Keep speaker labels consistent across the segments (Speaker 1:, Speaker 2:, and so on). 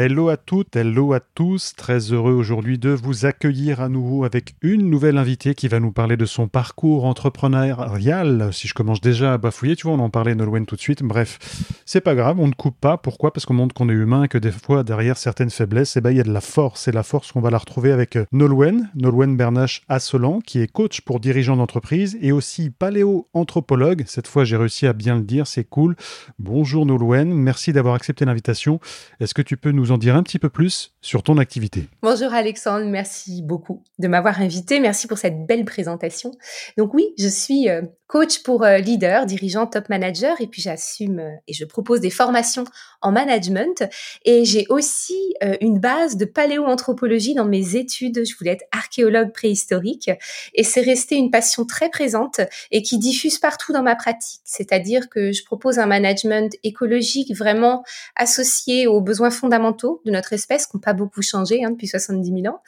Speaker 1: Hello à toutes, hello à tous, très heureux aujourd'hui de vous accueillir à nouveau avec une nouvelle invitée qui va nous parler de son parcours entrepreneurial. Si je commence déjà à bafouiller, tu vois, on en parlait Nolwenn tout de suite. Bref, c'est pas grave, on ne coupe pas. Pourquoi? Parce qu'on montre qu'on est humain et que des fois, derrière certaines faiblesses, eh ben, il y a de la force. Et la force qu'on va la retrouver avec euh, Nolwenn, Nolwenn Bernache Assolan, qui est coach pour dirigeants d'entreprise et aussi paléo-anthropologue. Cette fois, j'ai réussi à bien le dire, c'est cool. Bonjour Nolwenn, merci d'avoir accepté l'invitation. Est-ce que tu peux nous en dire un petit peu plus sur ton activité.
Speaker 2: Bonjour Alexandre, merci beaucoup de m'avoir invité. Merci pour cette belle présentation. Donc oui, je suis euh, coach pour euh, leader, dirigeant, top manager, et puis j'assume euh, et je propose des formations en management. Et j'ai aussi une base de paléoanthropologie dans mes études. Je voulais être archéologue préhistorique, et c'est resté une passion très présente et qui diffuse partout dans ma pratique. C'est-à-dire que je propose un management écologique vraiment associé aux besoins fondamentaux de notre espèce, qui n'ont pas beaucoup changé hein, depuis 70 000 ans.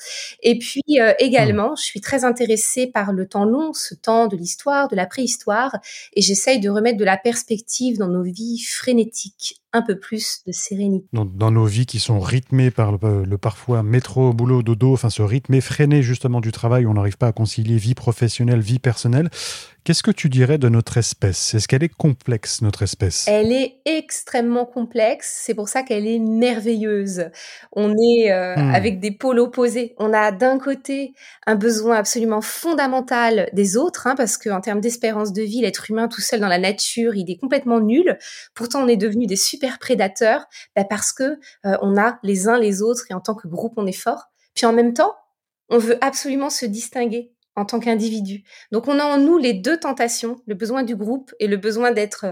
Speaker 2: Et puis également, je suis très intéressée par le temps long, ce temps de l'histoire, de la préhistoire histoire et j'essaye de remettre de la perspective dans nos vies frénétiques un peu plus de sérénité.
Speaker 1: Dans, nos vies qui sont rythmées par le, parfois métro, boulot, dodo, enfin ce rythme effréné justement du travail où on n'arrive pas à concilier vie professionnelle, vie personnelle. Qu'est-ce que tu dirais de notre espèce? Est-ce qu'elle est complexe, notre espèce?
Speaker 2: Elle est extrêmement complexe, c'est pour ça qu'elle est merveilleuse. On est euh, hmm. avec des pôles opposés. On a d'un côté un besoin absolument fondamental des autres, hein, parce qu'en termes d'espérance de vie, l'être humain tout seul dans la nature, il est complètement nul. Pourtant, on est devenu des super prédateurs bah, parce que euh, on a les uns les autres et en tant que groupe on est fort. Puis en même temps, on veut absolument se distinguer en tant qu'individu. Donc on a en nous les deux tentations, le besoin du groupe et le besoin d'être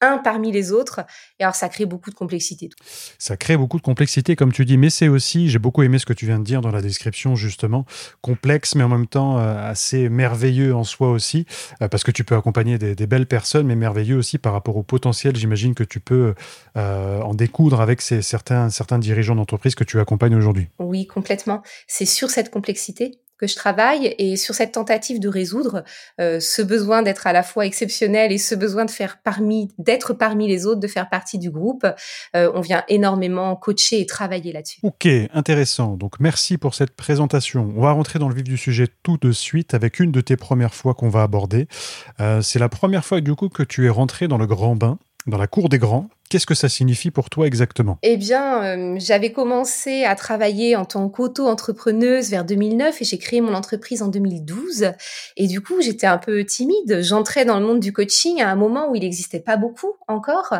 Speaker 2: un parmi les autres. Et alors, ça crée beaucoup de complexité.
Speaker 1: Ça crée beaucoup de complexité, comme tu dis, mais c'est aussi, j'ai beaucoup aimé ce que tu viens de dire dans la description, justement, complexe, mais en même temps euh, assez merveilleux en soi aussi, euh, parce que tu peux accompagner des, belles personnes, mais merveilleux aussi par rapport au potentiel, j'imagine que tu peux euh, en découdre avec ces, certains, certains dirigeants d'entreprise que tu accompagnes aujourd'hui.
Speaker 2: Oui, complètement. C'est sur cette complexité que je travaille et sur cette tentative de résoudre euh, ce besoin d'être à la fois exceptionnel et ce besoin de faire parmi d'être parmi les autres, de faire partie du groupe. Euh, on vient énormément coacher et travailler là-dessus.
Speaker 1: Ok, intéressant. Donc merci pour cette présentation. On va rentrer dans le vif du sujet tout de suite avec une de tes premières fois qu'on va aborder. Euh, c'est la première fois du coup que tu es rentré dans le grand bain, dans la cour des grands. Qu'est-ce que ça signifie pour toi exactement?
Speaker 2: Eh bien, euh, j'avais commencé à travailler en tant qu'auto-entrepreneuse vers 2009 et j'ai créé mon entreprise en 2012. Et du coup, j'étais un peu timide. J'entrais dans le monde du coaching à un moment où il n'existait pas beaucoup encore.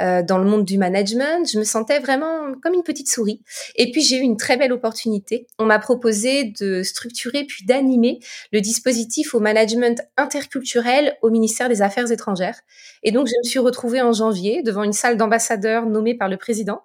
Speaker 2: Euh, dans le monde du management, je me sentais vraiment comme une petite souris. Et puis, j'ai eu une très belle opportunité. On m'a proposé de structurer puis d'animer le dispositif au management interculturel au ministère des Affaires étrangères. Et donc, je me suis retrouvée en janvier devant une salle d'ambassadeurs nommés par le président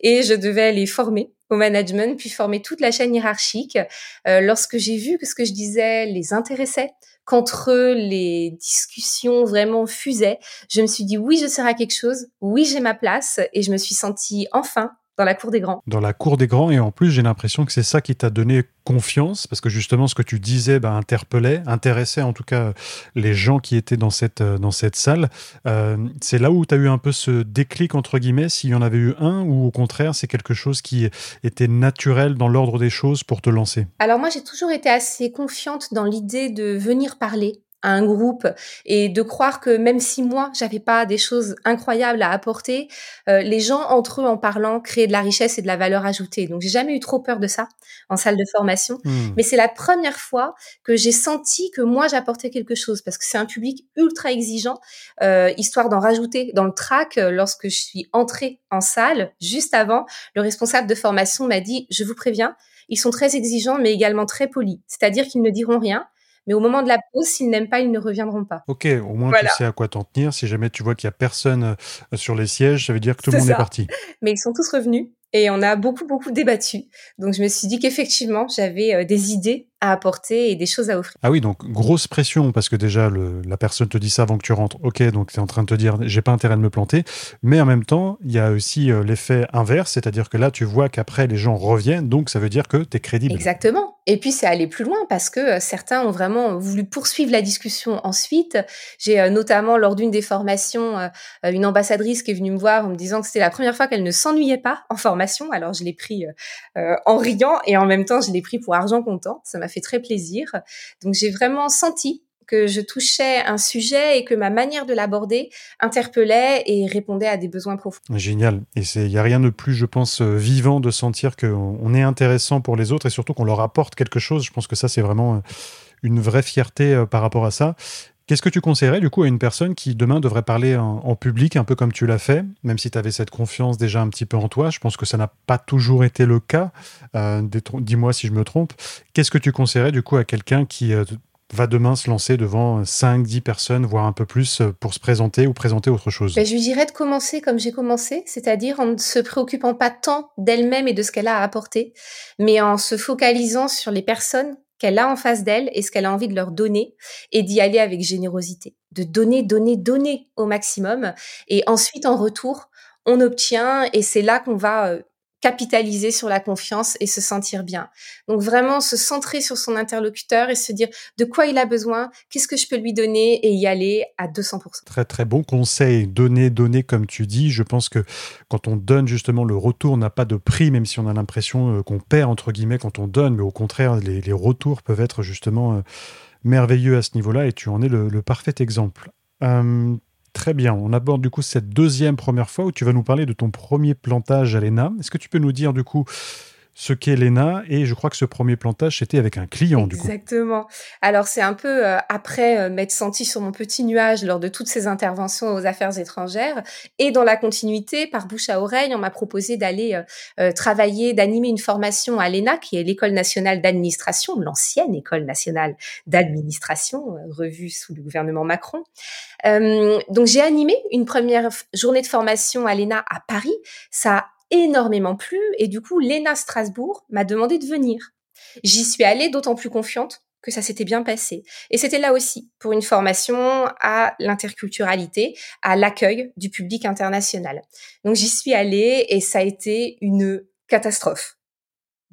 Speaker 2: et je devais les former au management, puis former toute la chaîne hiérarchique. Euh, lorsque j'ai vu que ce que je disais les intéressait, qu'entre eux, les discussions vraiment fusaient, je me suis dit oui, je serai quelque chose, oui, j'ai ma place, et je me suis sentie enfin dans la cour des grands.
Speaker 1: Dans la cour des grands, et en plus, j'ai l'impression que c'est ça qui t'a donné confiance, parce que justement, ce que tu disais bah, interpellait, intéressait en tout cas les gens qui étaient dans cette, euh, dans cette salle. Euh, c'est là où tu as eu un peu ce déclic, entre guillemets, s'il y en avait eu un, ou au contraire, c'est quelque chose qui était naturel dans l'ordre des choses pour te lancer?
Speaker 2: Alors moi, j'ai toujours été assez confiante dans l'idée de venir parler un groupe et de croire que même si moi j'avais pas des choses incroyables à apporter, euh, les gens entre eux en parlant créaient de la richesse et de la valeur ajoutée. Donc j'ai jamais eu trop peur de ça en salle de formation, mmh. mais c'est la première fois que j'ai senti que moi j'apportais quelque chose parce que c'est un public ultra exigeant, euh, histoire d'en rajouter dans le track. Euh, lorsque je suis entrée en salle juste avant, le responsable de formation m'a dit je vous préviens, ils sont très exigeants mais également très polis, c'est-à-dire qu'ils ne diront rien Mais au moment de la pause, s'ils n'aiment pas, ils ne reviendront pas.
Speaker 1: Ok, au moins tu sais à quoi t'en tenir. Si jamais tu vois qu'il y a personne euh, sur les sièges, ça veut dire que tout le monde est parti.
Speaker 2: Mais ils sont tous revenus et on a beaucoup beaucoup débattu. Donc je me suis dit qu'effectivement j'avais euh, des idées à apporter et des choses à offrir.
Speaker 1: Ah oui, donc grosse pression parce que déjà le, la personne te dit ça avant que tu rentres. Ok, donc tu es en train de te dire j'ai pas intérêt de me planter, mais en même temps il y a aussi euh, l'effet inverse, c'est-à-dire que là tu vois qu'après les gens reviennent, donc ça veut dire que tu es crédible.
Speaker 2: Exactement. Et puis c'est aller plus loin parce que euh, certains ont vraiment voulu poursuivre la discussion ensuite. J'ai notamment lors d'une des formations une ambassadrice qui est venue me voir en me disant que c'était la première fois qu'elle ne s'ennuyait pas en formation. Alors je l'ai pris en riant et en même temps je l'ai pris pour argent comptant. Ça m'a fait très plaisir. Donc j'ai vraiment senti que je touchais un sujet et que ma manière de l'aborder interpellait et répondait à des besoins profonds.
Speaker 1: Génial. Et il n'y a rien de plus, je pense, euh, vivant de sentir qu'on est intéressant pour les autres et surtout qu'on leur apporte quelque chose. Je pense que ça, c'est vraiment euh, une vraie fierté euh, par rapport à ça. Qu'est-ce que tu conseillerais du coup à une personne qui demain devrait parler en, public, un peu comme tu l'as fait, même si tu avais cette confiance déjà un petit peu en toi? Je pense que ça n'a pas toujours été le cas. Dis-moi si je me trompe. Qu'est-ce que tu conseillerais du coup à quelqu'un qui va demain se lancer devant 5, 10 personnes, voire un peu plus, euh, pour se présenter ou présenter autre chose?
Speaker 2: Ben, Je lui dirais de commencer comme j'ai commencé, c'est-à-dire en ne se préoccupant pas tant d'elle-même et de ce qu'elle a à apporter, mais en se focalisant sur les personnes qu'elle a en face d'elle et ce qu'elle a envie de leur donner et d'y aller avec générosité. De donner, donner, donner au maximum. Et ensuite, en retour, on obtient et c'est là qu'on va euh, capitaliser sur la confiance et se sentir bien. Donc vraiment se centrer sur son interlocuteur et se dire de quoi il a besoin, qu'est-ce que je peux lui donner et y aller à 200%.
Speaker 1: Très très bon conseil, donner, donner comme tu dis. Je pense que quand on donne justement le retour n'a pas de prix, même si on a l'impression euh, qu'on perd entre guillemets quand on donne, mais au contraire les, retours peuvent être justement euh, merveilleux à ce niveau-là et tu en es le, parfait exemple. Très bien, on aborde du coup cette deuxième première fois où tu vas nous parler de ton premier plantage à l'ENA. Est-ce que tu peux nous dire du coup ce qu'est l'ENA et je crois que ce premier plantage c'était avec un client
Speaker 2: du coup. Exactement. Alors c'est un peu euh, après euh, m'être senti sur mon petit nuage lors de toutes ces interventions aux affaires étrangères et dans la continuité par bouche à oreille on m'a proposé d'aller euh, travailler d'animer une formation à l'ENA qui est l'école nationale d'administration l'ancienne école nationale d'administration revue sous le gouvernement Macron. donc j'ai animé une première journée de formation à l'ENA à Paris. Ça énormément plu et du coup, Léna Strasbourg m'a demandé de venir. J'y suis allée d'autant plus confiante que ça s'était bien passé. Et c'était là aussi pour une formation à l'interculturalité, à l'accueil du public international. Donc j'y suis allée et ça a été une catastrophe.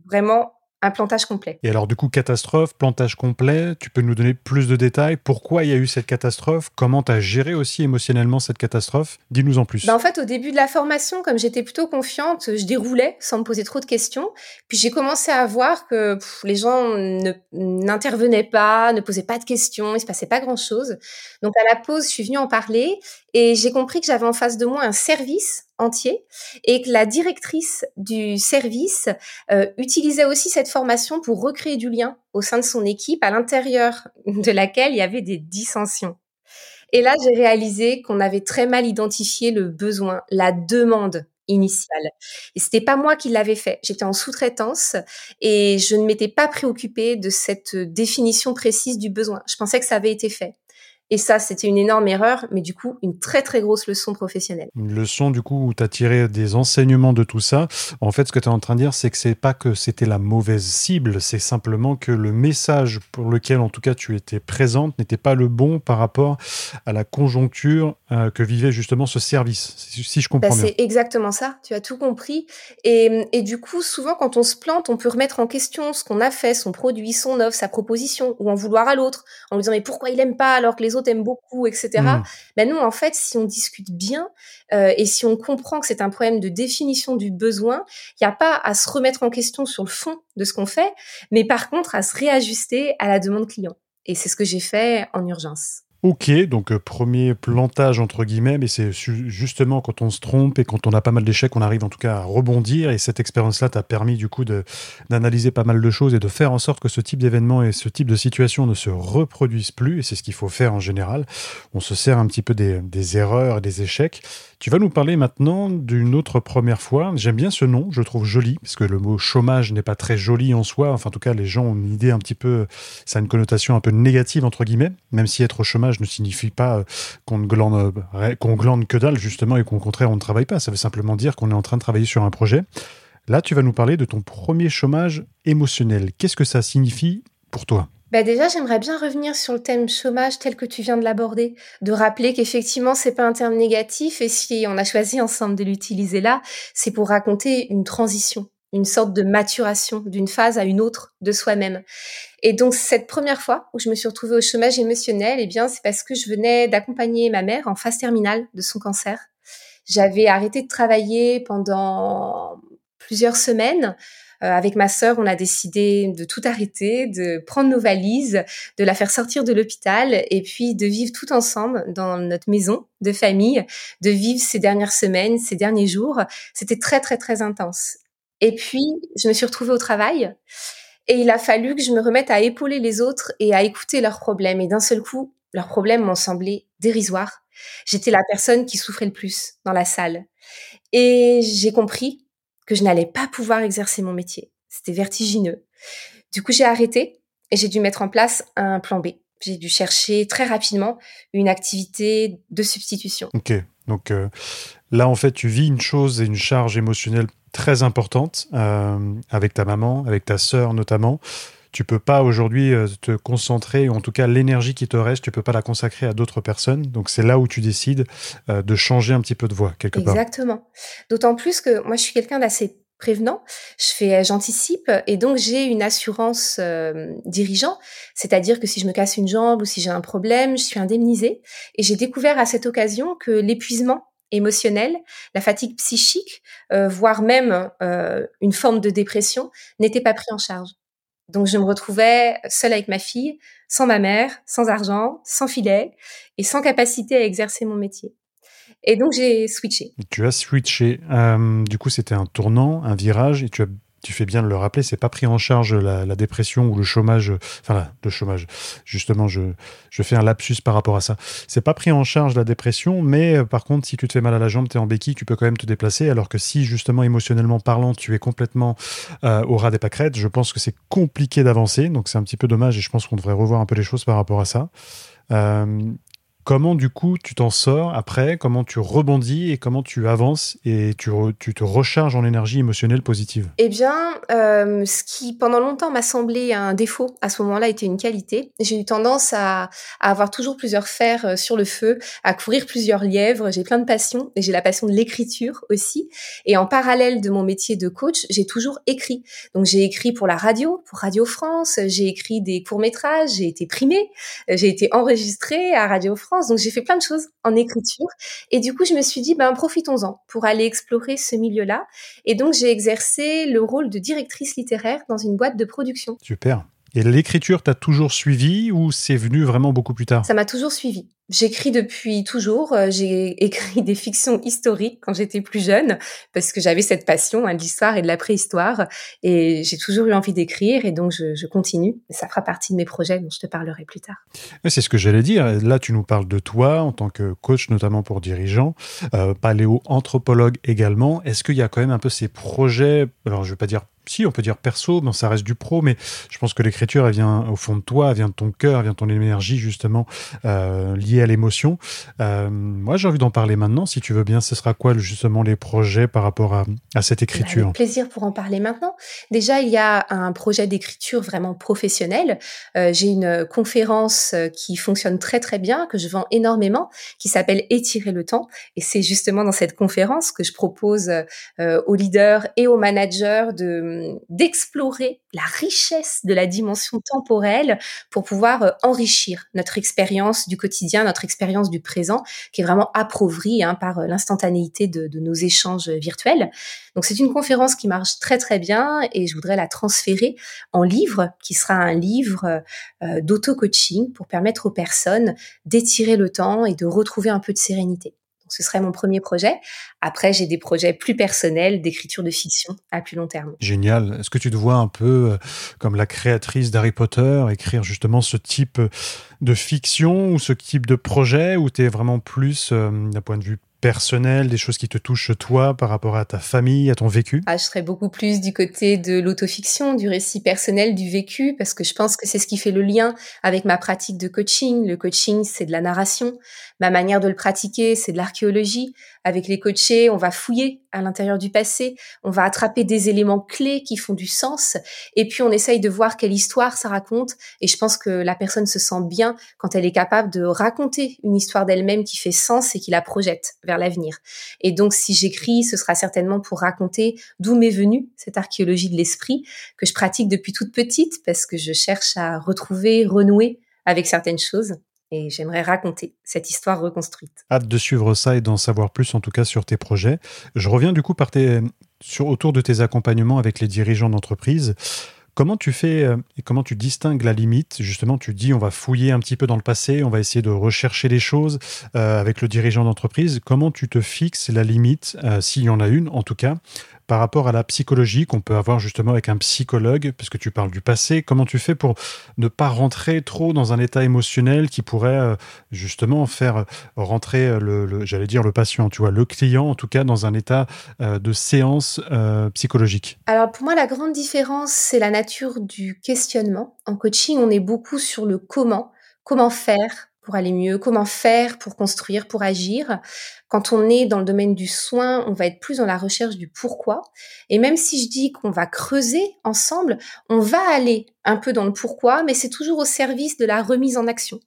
Speaker 2: Vraiment un plantage complet.
Speaker 1: Et alors du coup, catastrophe, plantage complet, tu peux nous donner plus de détails? Pourquoi il y a eu cette catastrophe? Comment tu as géré aussi émotionnellement cette catastrophe? Dis-nous en plus.
Speaker 2: Ben en fait, au début de la formation, comme j'étais plutôt confiante, je déroulais sans me poser trop de questions. Puis j'ai commencé à voir que les gens n'intervenaient pas, ne posaient pas de questions, il se passait pas grand-chose. Donc à la pause, je suis venue en parler et j'ai compris que j'avais en face de moi un service entier et que la directrice du service euh, utilisait aussi cette formation pour recréer du lien au sein de son équipe à l'intérieur de laquelle il y avait des dissensions. Et là, j'ai réalisé qu'on avait très mal identifié le besoin, la demande initiale. Et c'était pas moi qui l'avais fait. J'étais en sous-traitance et je ne m'étais pas préoccupée de cette définition précise du besoin. Je pensais que ça avait été fait. Et ça, c'était une énorme erreur, mais du coup, une très très grosse leçon professionnelle.
Speaker 1: Une leçon, du coup, où tu as tiré des enseignements de tout ça. En fait, ce que tu es en train de dire, c'est que c'est pas que c'était la mauvaise cible, c'est simplement que le message pour lequel, en tout cas, tu étais présente n'était pas le bon par rapport à la conjoncture euh, que vivait justement ce service, si, je comprends bah,
Speaker 2: bien. C'est exactement ça, tu as tout compris. Et, et du coup, souvent, quand on se plante, on peut remettre en question ce qu'on a fait, son produit, son offre, sa proposition, ou en vouloir à l'autre, en lui disant mais pourquoi il aime pas alors que les autres aiment beaucoup, etc. Mmh. Ben nous, en fait, si on discute bien euh, et si on comprend que c'est un problème de définition du besoin, il n'y a pas à se remettre en question sur le fond de ce qu'on fait, mais par contre à se réajuster à la demande client. Et c'est ce que j'ai fait en urgence.
Speaker 1: Ok, donc euh, premier plantage entre guillemets, mais c'est justement quand on se trompe et quand on a pas mal d'échecs, on arrive en tout cas à rebondir. Et cette expérience-là t'a permis du coup d'analyser pas mal de choses et de faire en sorte que ce type d'événement et ce type de situation ne se reproduisent plus. Et c'est ce qu'il faut faire en général. On se sert un petit peu des, des erreurs et des échecs. Tu vas nous parler maintenant d'une autre première fois. J'aime bien ce nom, je trouve joli, parce que le mot chômage n'est pas très joli en soi. Enfin, en tout cas, les gens ont une idée un petit peu, ça a une connotation un peu négative, entre guillemets, même si être au chômage ne signifie pas euh, qu'on ne glande, euh, glande que dalle, justement, et qu'au contraire, on ne travaille pas. Ça veut simplement dire qu'on est en train de travailler sur un projet. Là, tu vas nous parler de ton premier chômage émotionnel. Qu'est-ce que ça signifie pour toi?
Speaker 2: Bah déjà, j'aimerais bien revenir sur le thème chômage tel que tu viens de l'aborder, de rappeler qu'effectivement, c'est pas un terme négatif et si on a choisi ensemble de l'utiliser là, c'est pour raconter une transition, une sorte de maturation d'une phase à une autre de soi-même. Et donc cette première fois où je me suis retrouvée au chômage émotionnel, eh bien c'est parce que je venais d'accompagner ma mère en phase terminale de son cancer. J'avais arrêté de travailler pendant plusieurs semaines avec ma sœur, on a décidé de tout arrêter, de prendre nos valises, de la faire sortir de l'hôpital et puis de vivre tout ensemble dans notre maison de famille, de vivre ces dernières semaines, ces derniers jours. C'était très, très, très intense. Et puis, je me suis retrouvée au travail et il a fallu que je me remette à épauler les autres et à écouter leurs problèmes. Et d'un seul coup, leurs problèmes m'ont semblé dérisoires. J'étais la personne qui souffrait le plus dans la salle. Et j'ai compris que je n'allais pas pouvoir exercer mon métier. C'était vertigineux. Du coup, j'ai arrêté et j'ai dû mettre en place un plan B. J'ai dû chercher très rapidement une activité de substitution.
Speaker 1: Ok, donc euh, là, en fait, tu vis une chose et une charge émotionnelle très importante euh, avec ta maman, avec ta sœur notamment. Tu peux pas aujourd'hui euh, te concentrer, ou en tout cas l'énergie qui te reste, tu peux pas la consacrer à d'autres personnes. Donc c'est là où tu décides de changer un petit peu de voix quelque
Speaker 2: part. Exactement. D'autant plus que moi je suis quelqu'un d'assez prévenant, je fais, j'anticipe et donc j'ai une assurance euh, dirigeant, c'est-à-dire que si je me casse une jambe ou si j'ai un problème, je suis indemnisée. Et j'ai découvert à cette occasion que l'épuisement émotionnel, la fatigue psychique, euh, voire même euh, une forme de dépression, n'était pas pris en charge. Donc je me retrouvais seule avec ma fille, sans ma mère, sans argent, sans filet et sans capacité à exercer mon métier. Et donc j'ai switché.
Speaker 1: Tu as switché. Euh, du coup, c'était un tournant, un virage, et tu as tu fais bien de le rappeler, c'est pas pris en charge la, dépression ou le chômage, enfin le chômage. Justement, je, fais un lapsus par rapport à ça. C'est pas pris en charge la dépression, mais euh, par contre, si tu te fais mal à la jambe, tu es en béquille, tu peux quand même te déplacer. Alors que si justement émotionnellement parlant, tu es complètement euh, au ras des pâquerettes, je pense que c'est compliqué d'avancer. Donc c'est un petit peu dommage et je pense qu'on devrait revoir un peu les choses par rapport à ça. Euh, Comment du coup tu t'en sors après? Comment tu rebondis et comment tu avances et tu, te recharges en énergie émotionnelle positive?
Speaker 2: Eh bien, euh, ce qui pendant longtemps m'a semblé un défaut, à ce moment-là était une qualité. J'ai eu tendance à, à, avoir toujours plusieurs fers euh, sur le feu, à courir plusieurs lièvres. J'ai plein de passions et j'ai la passion de l'écriture aussi. Et en parallèle de mon métier de coach, j'ai toujours écrit. Donc j'ai écrit pour la radio, pour Radio France. J'ai écrit des courts métrages. J'ai été primée. J'ai été enregistrée à Radio France donc j'ai fait plein de choses en écriture. Et du coup, je me suis dit, ben profitons-en pour aller explorer ce milieu-là. Et donc j'ai exercé le rôle de directrice littéraire dans une boîte de production.
Speaker 1: Super. Et l'écriture t'a toujours suivi ou c'est venu vraiment beaucoup plus tard?
Speaker 2: Ça m'a toujours suivi. J'écris depuis toujours. Euh, j'ai écrit des fictions historiques quand j'étais plus jeune parce que j'avais cette passion hein, de l'histoire et de la préhistoire et j'ai toujours eu envie d'écrire et donc je, continue. Ça fera partie de mes projets dont je te parlerai plus tard.
Speaker 1: C'est ce que j'allais dire. Là, tu nous parles de toi en tant que coach, notamment pour dirigeants, euh, paléo-anthropologue également. Est-ce qu'il y a quand même un peu ces projets, alors je vais pas dire si on peut dire perso, mais ça reste du pro, mais je pense que l'écriture, elle vient au fond de toi, elle vient de ton cœur, elle vient de ton énergie justement euh, liée à l'émotion. Euh, moi, j'ai envie d'en parler maintenant, si tu veux bien. Ce sera quoi justement les projets par rapport à, à cette bah, écriture
Speaker 2: Avec plaisir pour en parler maintenant. Déjà, il y a un projet d'écriture vraiment professionnel. Euh, j'ai une conférence euh, qui fonctionne très très bien, que je vends énormément, qui s'appelle Étirer le temps, et c'est justement dans cette conférence que je propose aux leaders et aux managers de d'explorer la richesse de la dimension temporelle pour pouvoir euh, enrichir notre expérience du quotidien notre expérience du présent, qui est vraiment appauvrie hein, par l'instantanéité de, de, nos échanges virtuels. Donc c'est une conférence qui marche très très bien et je voudrais la transférer en livre, qui sera un livre euh, d'auto-coaching pour permettre aux personnes d'étirer le temps et de retrouver un peu de sérénité ce serait mon premier projet. Après, j'ai des projets plus personnels d'écriture de fiction à plus long terme.
Speaker 1: Génial. Est-ce que tu te vois un peu euh, comme la créatrice d'Harry Potter, écrire justement ce type de fiction ou ce type de projet, ou tu es vraiment plus, euh, d'un point de vue personnel, des choses qui te touchent toi par rapport à ta famille, à ton vécu?
Speaker 2: Ah, Je serais beaucoup plus du côté de l'autofiction, du récit personnel, du vécu, parce que je pense que c'est ce qui fait le lien avec ma pratique de coaching. Le coaching, c'est de la narration. Ma manière de le pratiquer, c'est de l'archéologie. Avec les coachés, on va fouiller à l'intérieur du passé, on va attraper des éléments clés qui font du sens, et puis on essaye de voir quelle histoire ça raconte. Et je pense que la personne se sent bien quand elle est capable de raconter une histoire d'elle-même qui fait sens et qui la projette vers l'avenir. Et donc, si j'écris, ce sera certainement pour raconter d'où m'est venue cette archéologie de l'esprit que je pratique depuis toute petite, parce que je cherche à retrouver, renouer avec certaines choses et j'aimerais raconter cette histoire reconstruite.
Speaker 1: Hâte de suivre ça et d'en savoir plus en tout cas sur tes projets. Je reviens du coup sur, autour de tes accompagnements avec les dirigeants d'entreprise. Comment tu fais euh, et comment tu distingues la limite? Justement, tu dis on va fouiller un petit peu dans le passé, on va essayer de rechercher les choses euh, avec le dirigeant d'entreprise. Comment tu te fixes la limite, euh, s'il y en a une en tout cas, par rapport à la psychologie qu'on peut avoir justement avec un psychologue, puisque tu parles du passé. Comment tu fais pour ne pas rentrer trop dans un état émotionnel qui pourrait euh, justement faire rentrer euh, le, j'allais dire le patient, tu vois, le client en tout cas dans un état euh, de séance psychologique?
Speaker 2: Alors pour moi, la grande différence, c'est la nature du questionnement. En coaching, on est beaucoup sur le comment, comment faire, pour aller mieux, comment faire pour construire, pour agir. Quand on est dans le domaine du soin, on va être plus dans la recherche du pourquoi. Et même si je dis qu'on va creuser ensemble, on va aller un peu dans le pourquoi, mais c'est toujours au service de la remise en action.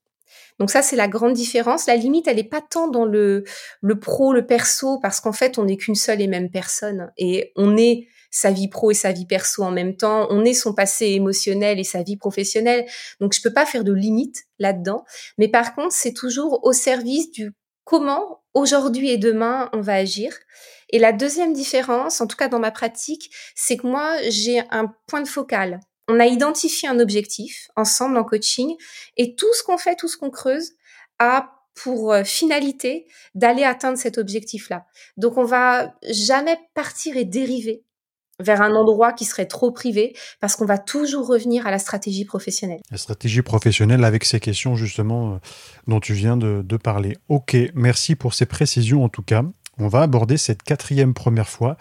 Speaker 2: Donc ça, c'est la grande différence. La limite, elle n'est pas tant dans le, le pro, le perso, parce qu'en fait, on n'est qu'une seule et même personne. Et on est sa vie pro et sa vie perso en même temps. On est son passé émotionnel et sa vie professionnelle. Donc, je peux pas faire de limite là-dedans. Mais par contre, c'est toujours au service du comment aujourd'hui et demain on va agir. Et la deuxième différence, en tout cas dans ma pratique, c'est que moi, j'ai un point de focal. On a identifié un objectif ensemble en coaching et tout ce qu'on fait, tout ce qu'on creuse a pour euh, finalité d'aller atteindre cet objectif-là. Donc on va jamais partir et dériver vers un endroit qui serait trop privé, parce qu'on va toujours revenir à la stratégie professionnelle.
Speaker 1: La stratégie professionnelle avec ces questions justement euh, dont tu viens de, de parler. Ok, merci pour ces précisions en tout cas. On va aborder cette quatrième première fois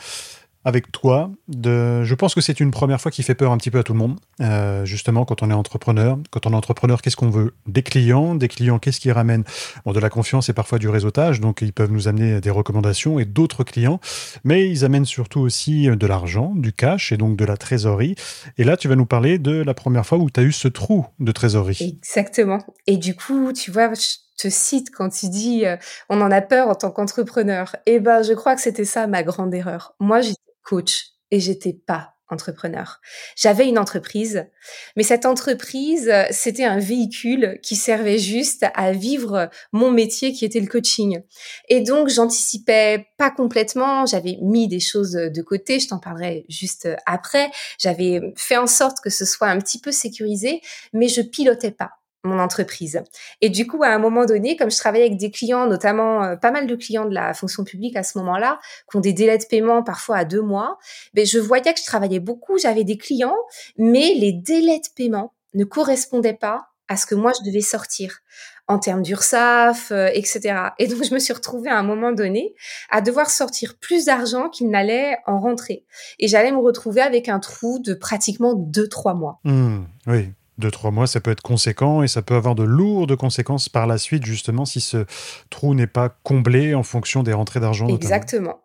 Speaker 1: avec toi. Je pense que c'est une première fois qui fait peur un petit peu à tout le monde. Euh, justement, quand on est entrepreneur, quand on est entrepreneur, qu'est-ce qu'on veut? Des clients, des clients, qu'est-ce qui ramène? Bon, De la confiance et parfois du réseautage, donc ils peuvent nous amener des recommandations et d'autres clients, mais ils amènent surtout aussi de l'argent, du cash et donc de la trésorerie. Et là, tu vas nous parler de la première fois où tu as eu ce trou de trésorerie.
Speaker 2: Exactement. Et du coup, tu vois, te cite quand tu dis euh, on en a peur en tant qu'entrepreneur. Eh ben, je crois que c'était ça ma grande erreur. Moi, j'étais coach et j'étais pas entrepreneur. J'avais une entreprise, mais cette entreprise, c'était un véhicule qui servait juste à vivre mon métier qui était le coaching. Et donc, j'anticipais pas complètement, j'avais mis des choses de côté, je t'en parlerai juste après. J'avais fait en sorte que ce soit un petit peu sécurisé, mais je pilotais pas mon entreprise. Et du coup, à un moment donné, comme je travaillais avec des clients, notamment euh, pas mal de clients de la fonction publique à ce moment-là, qui ont des délais de paiement parfois à deux mois, ben, je voyais que je travaillais beaucoup, j'avais des clients, mais les délais de paiement ne correspondaient pas à ce que moi je devais sortir en termes d'URSAF, euh, etc. Et donc je me suis retrouvée à un moment donné à devoir sortir plus d'argent qu'il n'allait en rentrer. Et j'allais me retrouver avec un trou de pratiquement deux, trois mois.
Speaker 1: Mmh, oui, deux, trois mois, ça peut être conséquent et ça peut avoir de lourdes conséquences par la suite, justement, si ce trou n'est pas comblé en fonction des rentrées d'argent.
Speaker 2: Exactement.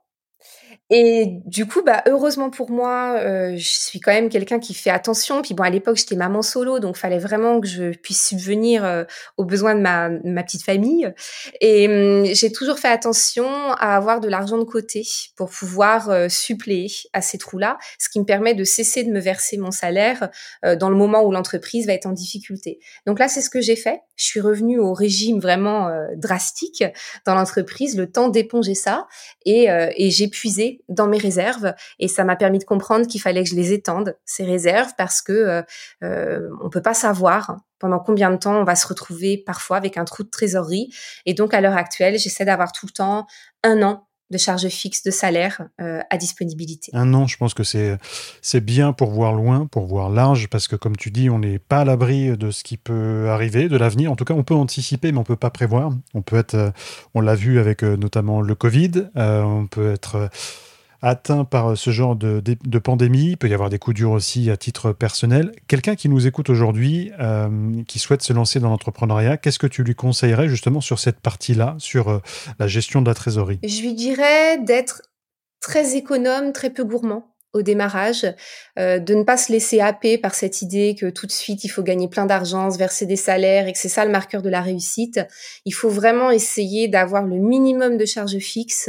Speaker 2: Et du coup, bah heureusement pour moi, euh, je suis quand même quelqu'un qui fait attention. Puis bon, à l'époque, j'étais maman solo, donc fallait vraiment que je puisse subvenir euh, aux besoins de ma, ma petite famille. Et hum, j'ai toujours fait attention à avoir de l'argent de côté pour pouvoir euh, suppléer à ces trous-là, ce qui me permet de cesser de me verser mon salaire euh, dans le moment où l'entreprise va être en difficulté. Donc là, c'est ce que j'ai fait. Je suis revenue au régime vraiment drastique dans l'entreprise, le temps d'éponger ça, et, et j'ai puisé dans mes réserves et ça m'a permis de comprendre qu'il fallait que je les étende ces réserves parce que euh, euh, on peut pas savoir pendant combien de temps on va se retrouver parfois avec un trou de trésorerie et donc à l'heure actuelle j'essaie d'avoir tout le temps un an de charge fixe de salaire euh, à disponibilité.
Speaker 1: Un an, je pense que c'est c'est bien pour voir loin, pour voir large, parce que comme tu dis, on n'est pas à l'abri de ce qui peut arriver, de l'avenir. En tout cas, on peut anticiper, mais on peut pas prévoir. On peut être, euh, on l'a vu avec notamment le Covid, on peut être atteint par ce genre de, pandémie. Il peut y avoir des coups durs aussi à titre personnel. Quelqu'un qui nous écoute aujourd'hui, euh, qui souhaite se lancer dans l'entrepreneuriat, qu'est-ce que tu lui conseillerais justement sur cette partie-là, sur euh, la gestion de la trésorerie?
Speaker 2: Je lui dirais d'être très économe, très peu gourmand au démarrage, euh, de ne pas se laisser happer par cette idée que tout de suite il faut gagner plein d'argent, se verser des salaires et que c'est ça le marqueur de la réussite. Il faut vraiment essayer d'avoir le minimum de charges fixes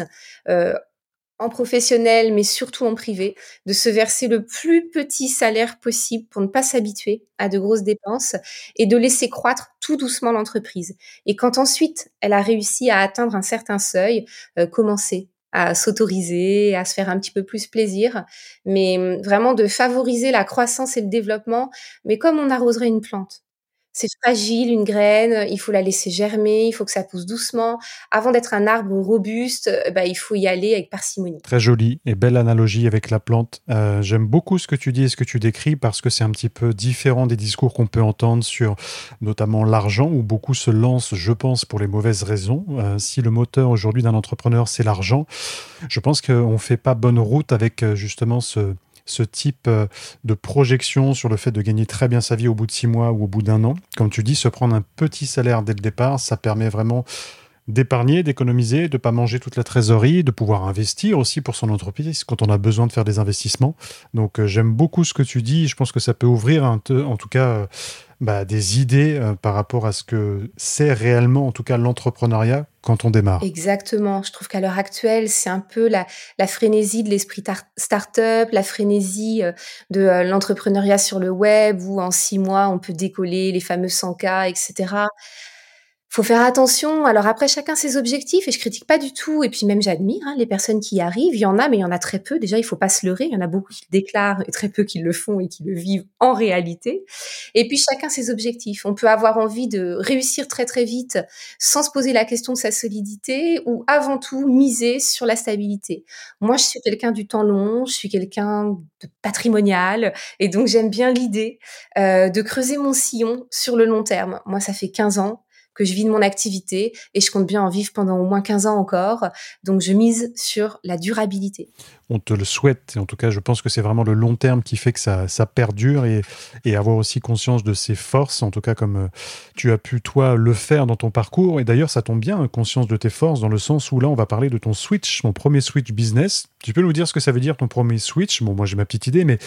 Speaker 2: en professionnel, mais surtout en privé, de se verser le plus petit salaire possible pour ne pas s'habituer à de grosses dépenses et de laisser croître tout doucement l'entreprise. Et quand ensuite elle a réussi à atteindre un certain seuil, euh, commencer à s'autoriser, à se faire un petit peu plus plaisir, mais hum, vraiment de favoriser la croissance et le développement, mais comme on arroserait une plante. C'est fragile, une graine, il faut la laisser germer, il faut que ça pousse doucement. Avant d'être un arbre robuste, bah, il faut y aller avec parcimonie.
Speaker 1: Très jolie et belle analogie avec la plante. Euh, j'aime beaucoup ce que tu dis et ce que tu décris parce que c'est un petit peu différent des discours qu'on peut entendre sur notamment l'argent, où beaucoup se lancent, je pense, pour les mauvaises raisons. Euh, si le moteur aujourd'hui d'un entrepreneur, c'est l'argent, je pense qu'on ne fait pas bonne route avec euh, justement ce ce type euh, de projection sur le fait de gagner très bien sa vie au bout de six mois ou au bout d'un an. Comme tu dis, se prendre un petit salaire dès le départ, ça permet vraiment d'épargner, d'économiser, de ne pas manger toute la trésorerie, de pouvoir investir aussi pour son entreprise quand on a besoin de faire des investissements. Donc euh, j'aime beaucoup ce que tu dis, je pense que ça peut ouvrir en tout cas euh, bah, des idées euh, par rapport à ce que c'est réellement, en tout cas, l'entrepreneuriat quand on démarre.
Speaker 2: Exactement. Je trouve qu'à l'heure actuelle, c'est un peu la, la frénésie de l'esprit start-up, la frénésie euh, de euh, l'entrepreneuriat sur le web où en six mois, on peut décoller les fameux 100K, etc faut faire attention. Alors après, chacun ses objectifs et je critique pas du tout. Et puis même j'admire hein, les personnes qui y arrivent. Il y en a, mais il y en a très peu. Déjà, il faut pas se leurrer. Il y en a beaucoup qui le déclarent et très peu qui le font et qui le vivent en réalité. Et puis chacun ses objectifs. On peut avoir envie de réussir très très vite sans se poser la question de sa solidité ou avant tout miser sur la stabilité. Moi, je suis quelqu'un du temps long. Je suis quelqu'un de patrimonial et donc j'aime bien l'idée euh, de creuser mon sillon sur le long terme. Moi, ça fait 15 ans que je vis de mon activité et je compte bien en vivre pendant au moins 15 ans encore. Donc je mise sur la durabilité
Speaker 1: on te le souhaite. Et en tout cas, je pense que c'est vraiment le long terme qui fait que ça, ça perdure et, avoir aussi conscience de ses forces, en tout cas comme euh, tu as pu toi le faire dans ton parcours. Et d'ailleurs, ça tombe bien, hein, conscience de tes forces, dans le sens où là, on va parler de ton switch, ton premier switch business. Tu peux nous dire ce que ça veut dire ton premier switch? Bon, moi j'ai ma petite idée, mais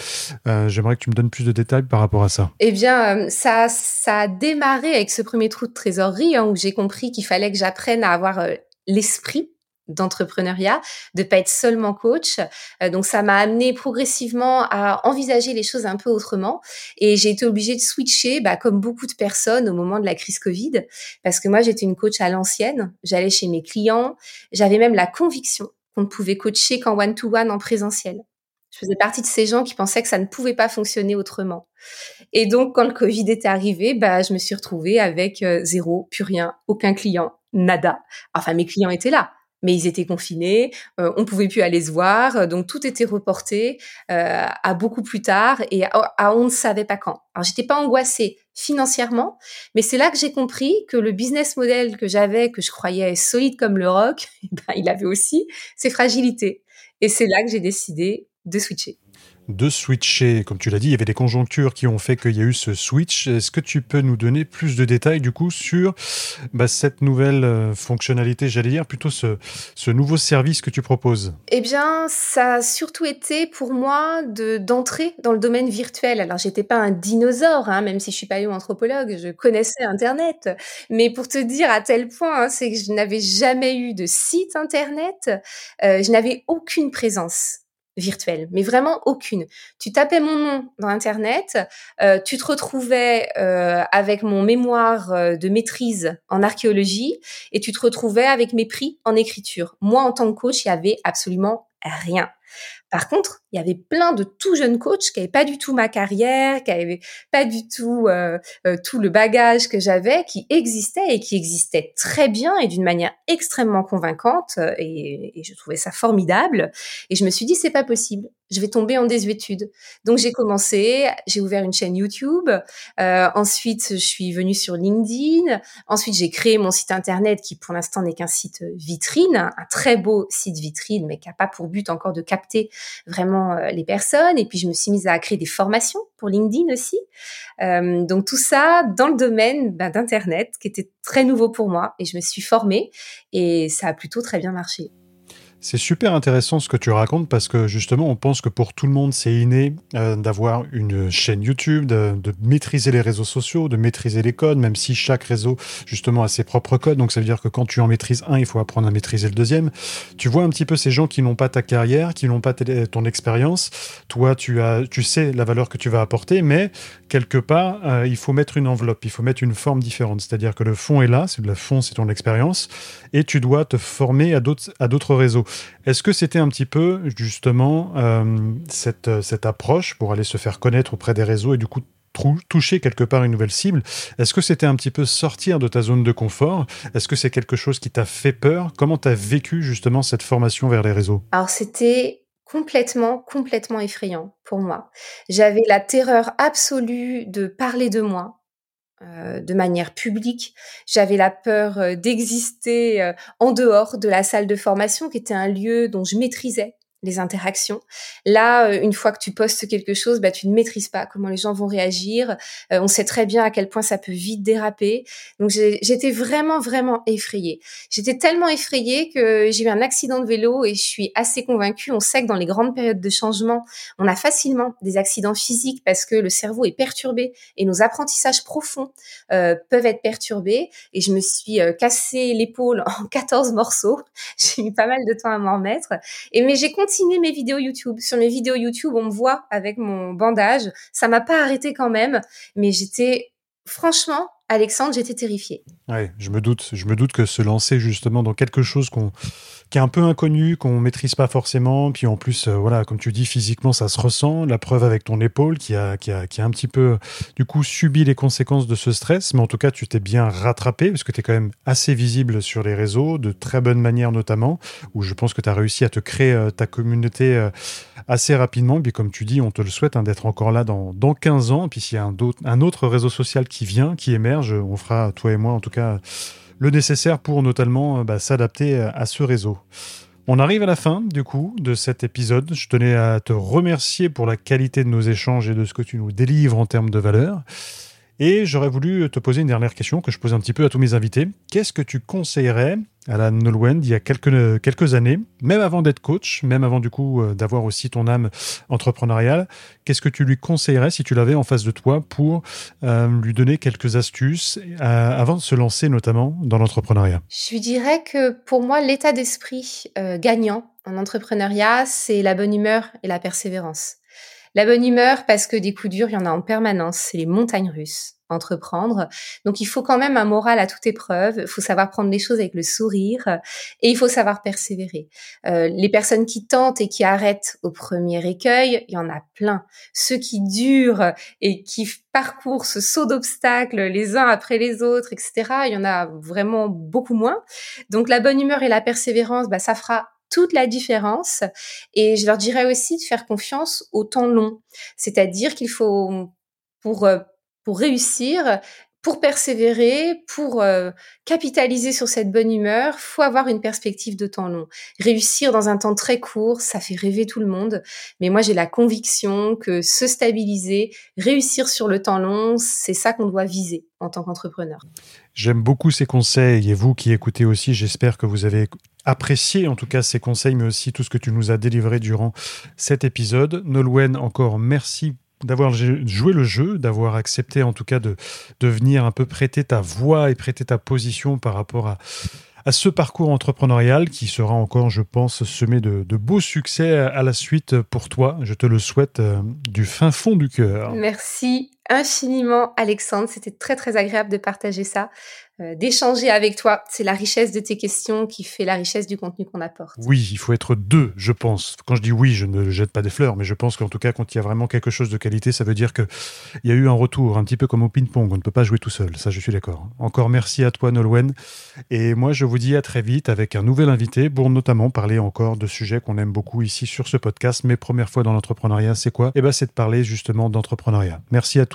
Speaker 1: euh, j'aimerais que tu me donnes plus de détails par rapport à ça.
Speaker 2: Eh bien, euh, ça, ça a démarré avec ce premier trou de trésorerie hein, où j'ai compris qu'il fallait que j'apprenne à avoir l'esprit d'entrepreneuriat, de pas être seulement coach. Euh, donc ça m'a amené progressivement à envisager les choses un peu autrement et j'ai été obligée de switcher, bah, comme beaucoup de personnes au moment de la crise Covid, parce que moi j'étais une coach à l'ancienne, j'allais chez mes clients, j'avais même la conviction qu'on ne pouvait coacher qu'en one-to-one en présentiel. Je faisais partie de ces gens qui pensaient que ça ne pouvait pas fonctionner autrement. Et donc, quand le Covid était arrivé, bah, je me suis retrouvée avec euh, zéro, plus rien, aucun client, nada. Enfin, mes clients étaient là, mais ils étaient confinés, euh, on pouvait plus aller se voir, euh, donc tout était reporté euh, à beaucoup plus tard et à, on ne savait pas quand. Alors j'étais pas angoissée financièrement, mais c'est là que j'ai compris que le business model que j'avais, que je croyais solide comme le rock, eh ben, il avait aussi ses fragilités. Et c'est là que j'ai décidé de switcher.
Speaker 1: De switcher. Comme tu l'as dit, il y avait des conjonctures qui ont fait qu'il y a eu ce switch. Est-ce que tu peux nous donner plus de détails du coup sur bah, cette nouvelle euh, fonctionnalité, j'allais dire, plutôt ce, ce nouveau service que tu proposes?
Speaker 2: Eh bien, ça a surtout été pour moi de d'entrer dans le domaine virtuel. Alors, j'étais pas un dinosaure, hein, même si je suis paléoanthropologue, je connaissais Internet. Mais pour te dire à tel point, hein, c'est que je n'avais jamais eu de site Internet, euh, je n'avais aucune présence virtuelle, mais vraiment aucune. Tu tapais mon nom dans Internet, euh, tu te retrouvais euh, avec mon mémoire euh, de maîtrise en archéologie et tu te retrouvais avec mes prix en écriture. Moi, en tant que coach, il y avait absolument rien. Par contre, il y avait plein de tout jeunes coachs qui n'avaient pas du tout ma carrière, qui n'avaient pas du tout euh, euh, tout le bagage que j'avais, qui existaient et qui existaient très bien et d'une manière extrêmement convaincante. Euh, et, je trouvais ça formidable. Et je me suis dit, c'est pas possible. Je vais tomber en désuétude. Donc j'ai commencé, j'ai ouvert une chaîne YouTube. Ensuite, je suis venue sur LinkedIn. Ensuite, j'ai créé mon site internet qui, pour l'instant, n'est qu'un site vitrine, un très beau site vitrine, mais qui n'a pas pour but encore de capter vraiment euh, les personnes. Et puis, je me suis mise à créer des formations pour LinkedIn aussi. Euh, donc, tout ça dans le domaine ben, d'Internet, qui était très nouveau pour moi. Et je me suis formée et ça a plutôt très bien marché.
Speaker 1: C'est super intéressant ce que tu racontes parce que justement, on pense que pour tout le monde, c'est inné euh, d'avoir une chaîne YouTube, de, maîtriser les réseaux sociaux, de maîtriser les codes, même si chaque réseau justement a ses propres codes. Donc ça veut dire que quand tu en maîtrises un, il faut apprendre à maîtriser le deuxième. Tu vois un petit peu ces gens qui n'ont pas ta carrière, qui n'ont pas ton expérience. Toi, tu as, tu sais la valeur que tu vas apporter, mais quelque part, euh, il faut mettre une enveloppe, il faut mettre une forme différente. C'est-à-dire que le fond est là, c'est le fond, c'est ton expérience, et tu dois te former à d'autres réseaux. Est-ce que c'était un petit peu justement euh, cette, cette approche pour aller se faire connaître auprès des réseaux et du coup toucher quelque part une nouvelle cible. Est-ce que c'était un petit peu sortir de ta zone de confort? Est-ce que c'est quelque chose qui t'a fait peur? Comment tu as vécu justement cette formation vers les réseaux?
Speaker 2: Alors c'était complètement, complètement effrayant pour moi. J'avais la terreur absolue de parler de moi, euh, de manière publique. J'avais la peur euh, d'exister euh, en dehors de la salle de formation, qui était un lieu dont je maîtrisais les interactions. Là, euh, une fois que tu postes quelque chose, bah, tu ne maîtrises pas comment les gens vont réagir. Euh, on sait très bien à quel point ça peut vite déraper. Donc j'étais vraiment, vraiment effrayée. J'étais tellement effrayée que j'ai eu un accident de vélo et je suis assez convaincue. On sait que dans les grandes périodes de changement, on a facilement des accidents physiques parce que le cerveau est perturbé et nos apprentissages profonds euh, peuvent être perturbés. Et je me suis euh, cassé l'épaule en 14 morceaux. J'ai eu pas mal de temps à m'en remettre. Et mais j'ai mes vidéos YouTube. Sur mes vidéos YouTube, on me voit avec mon bandage. Ça m'a pas arrêté quand même, mais j'étais franchement, Alexandre, j'étais terrifiée.
Speaker 1: Ouais, je me doute. Je me doute que se lancer justement dans quelque chose qu'on qui est un peu inconnu, qu'on maîtrise pas forcément. Puis en plus, euh, voilà, comme tu dis, physiquement, ça se ressent. La preuve avec ton épaule qui a, qui a, qui a un petit peu, du coup, subi les conséquences de ce stress. Mais en tout cas, tu t'es bien rattrapé parce que tu es quand même assez visible sur les réseaux, de très bonne manière notamment, où je pense que tu as réussi à te créer euh, ta communauté euh, assez rapidement. Puis comme tu dis, on te le souhaite hein, d'être encore là dans, dans 15 ans. Puis s'il y a un, un autre réseau social qui vient, qui émerge, on fera, toi et moi en tout cas, le nécessaire pour notamment euh, bah, s'adapter euh, à ce réseau. On arrive à la fin, du coup, de cet épisode. Je tenais à te remercier pour la qualité de nos échanges et de ce que tu nous délivres en termes de valeur. Et j'aurais voulu te poser une dernière question que je pose un petit peu à tous mes invités. Qu'est-ce que tu conseillerais à la Nolwenn il y a quelques, années, même avant d'être coach, même avant du coup euh, d'avoir aussi ton âme entrepreneuriale Qu'est-ce que tu lui conseillerais si tu l'avais en face de toi pour euh, lui donner quelques astuces euh, avant de se lancer notamment dans l'entrepreneuriat?
Speaker 2: Je lui dirais que pour moi, l'état d'esprit gagnant en entrepreneuriat, c'est la bonne humeur et la persévérance. La bonne humeur parce que des coups durs, il y en a en permanence, c'est les montagnes russes entreprendre. Donc il faut quand même un moral à toute épreuve, il faut savoir prendre les choses avec le sourire et il faut savoir persévérer. Euh, les personnes qui tentent et qui arrêtent au premier écueil, il y en a plein. Ceux qui durent et qui parcourent ce saut d'obstacles les uns après les autres, etc., il y en a vraiment beaucoup moins. Donc la bonne humeur et la persévérance, bah, ça fera toute la différence. Et je leur dirais aussi de faire confiance au temps long. C'est-à-dire qu'il faut, pour, euh, pour réussir, pour persévérer, pour euh, capitaliser sur cette bonne humeur, faut avoir une perspective de temps long. Réussir dans un temps très court, ça fait rêver tout le monde, mais moi j'ai la conviction que se stabiliser, réussir sur le temps long, c'est ça qu'on doit viser en tant qu'entrepreneur.
Speaker 1: J'aime beaucoup ces conseils et vous qui écoutez aussi, j'espère que vous avez apprécié en tout cas ces conseils, mais aussi tout ce que tu nous as délivré durant cet épisode. Nolwenn, encore merci d'avoir joué le jeu, d'avoir accepté en tout cas de, de venir un peu prêter ta voix et prêter ta position par rapport à, à ce parcours entrepreneurial qui sera encore, je pense, semé de, de, beaux succès à la suite pour toi. Je te le souhaite euh, du fin fond du cœur.
Speaker 2: Merci infiniment, Alexandre. C'était très, très agréable de partager ça. Euh, d'échanger avec toi. C'est la richesse de tes questions qui fait la richesse du contenu qu'on apporte.
Speaker 1: Oui, il faut être deux, je pense. Quand je dis oui, je ne jette pas des fleurs, mais je pense qu'en tout cas, quand il y a vraiment quelque chose de qualité, ça veut dire qu'il y a eu un retour, un petit peu comme au ping-pong. On ne peut pas jouer tout seul. Ça, je suis d'accord. Encore merci à toi, Nolwenn. Et moi, je vous dis à très vite avec un nouvel invité pour notamment parler encore de sujets qu'on aime beaucoup ici sur ce podcast. Mes premières fois dans l'entrepreneuriat, c'est quoi? Eh bien, c'est de parler justement d'entrepreneuriat. Merci à tous.